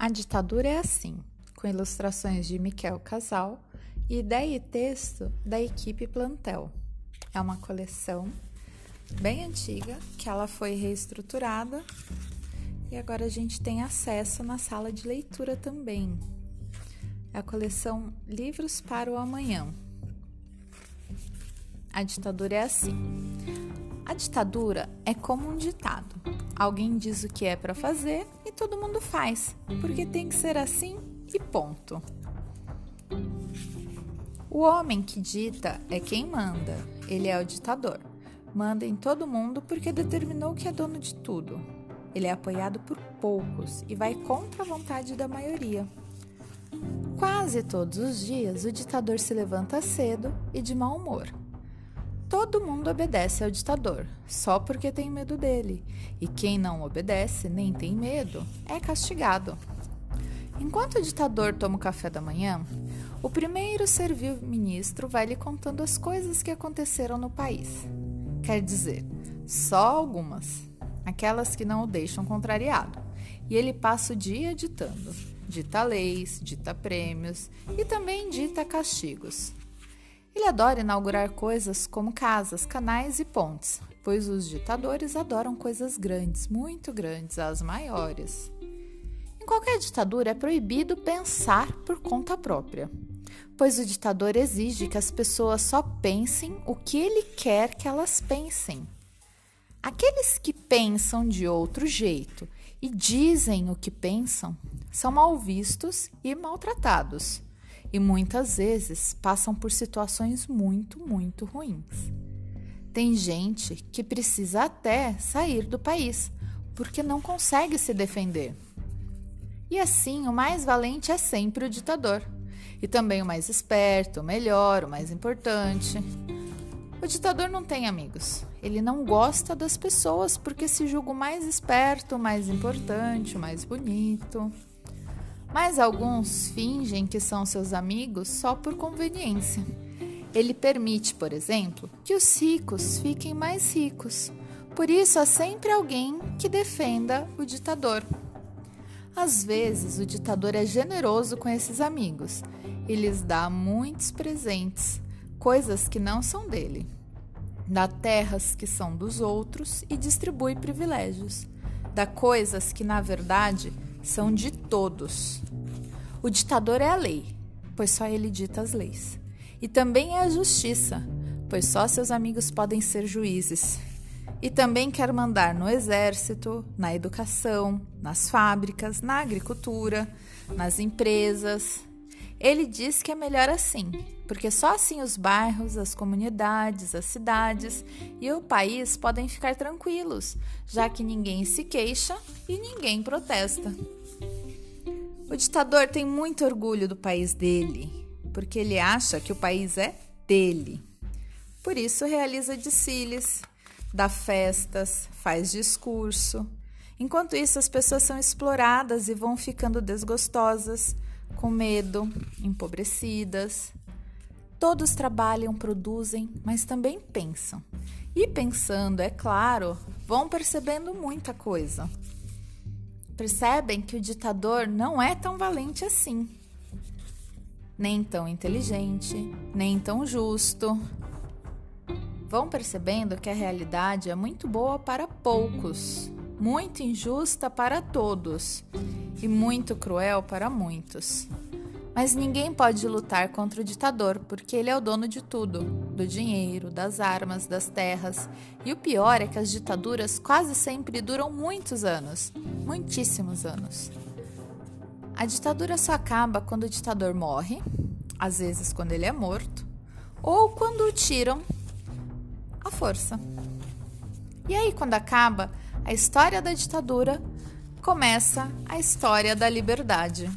A ditadura é assim, com ilustrações de Miquel Casal e ideia e texto da equipe Plantel. É uma coleção bem antiga que ela foi reestruturada e agora a gente tem acesso na sala de leitura também. É a coleção Livros para o Amanhã. A ditadura é assim. A ditadura é como um ditado. Alguém diz o que é para fazer e todo mundo faz, porque tem que ser assim e ponto. O homem que dita é quem manda, ele é o ditador. Manda em todo mundo porque determinou que é dono de tudo. Ele é apoiado por poucos e vai contra a vontade da maioria. Quase todos os dias o ditador se levanta cedo e de mau humor. Todo mundo obedece ao ditador, só porque tem medo dele, e quem não obedece nem tem medo é castigado. Enquanto o ditador toma o café da manhã, o primeiro servil-ministro vai lhe contando as coisas que aconteceram no país. Quer dizer, só algumas, aquelas que não o deixam contrariado. E ele passa o dia ditando. Dita leis, dita prêmios e também dita castigos. Ele adora inaugurar coisas como casas, canais e pontes, pois os ditadores adoram coisas grandes, muito grandes, as maiores. Em qualquer ditadura é proibido pensar por conta própria, pois o ditador exige que as pessoas só pensem o que ele quer que elas pensem. Aqueles que pensam de outro jeito e dizem o que pensam são mal vistos e maltratados e muitas vezes passam por situações muito, muito ruins. Tem gente que precisa até sair do país porque não consegue se defender. E assim, o mais valente é sempre o ditador, e também o mais esperto, o melhor, o mais importante. O ditador não tem amigos. Ele não gosta das pessoas porque se julga o mais esperto, o mais importante, o mais bonito mas alguns fingem que são seus amigos só por conveniência. Ele permite, por exemplo, que os ricos fiquem mais ricos. Por isso há sempre alguém que defenda o ditador. Às vezes, o ditador é generoso com esses amigos e lhes dá muitos presentes, coisas que não são dele. Dá terras que são dos outros e distribui privilégios. Dá coisas que, na verdade, são de todos. O ditador é a lei, pois só ele dita as leis. E também é a justiça, pois só seus amigos podem ser juízes. E também quer mandar no exército, na educação, nas fábricas, na agricultura, nas empresas. Ele diz que é melhor assim, porque só assim os bairros, as comunidades, as cidades e o país podem ficar tranquilos, já que ninguém se queixa e ninguém protesta. O ditador tem muito orgulho do país dele, porque ele acha que o país é dele. Por isso realiza desfiles, dá festas, faz discurso. Enquanto isso, as pessoas são exploradas e vão ficando desgostosas, com medo, empobrecidas. Todos trabalham, produzem, mas também pensam. E pensando, é claro, vão percebendo muita coisa. Percebem que o ditador não é tão valente assim, nem tão inteligente, nem tão justo. Vão percebendo que a realidade é muito boa para poucos, muito injusta para todos e muito cruel para muitos. Mas ninguém pode lutar contra o ditador, porque ele é o dono de tudo: do dinheiro, das armas, das terras. E o pior é que as ditaduras quase sempre duram muitos anos muitíssimos anos. A ditadura só acaba quando o ditador morre, às vezes quando ele é morto, ou quando o tiram à força. E aí, quando acaba a história da ditadura, começa a história da liberdade.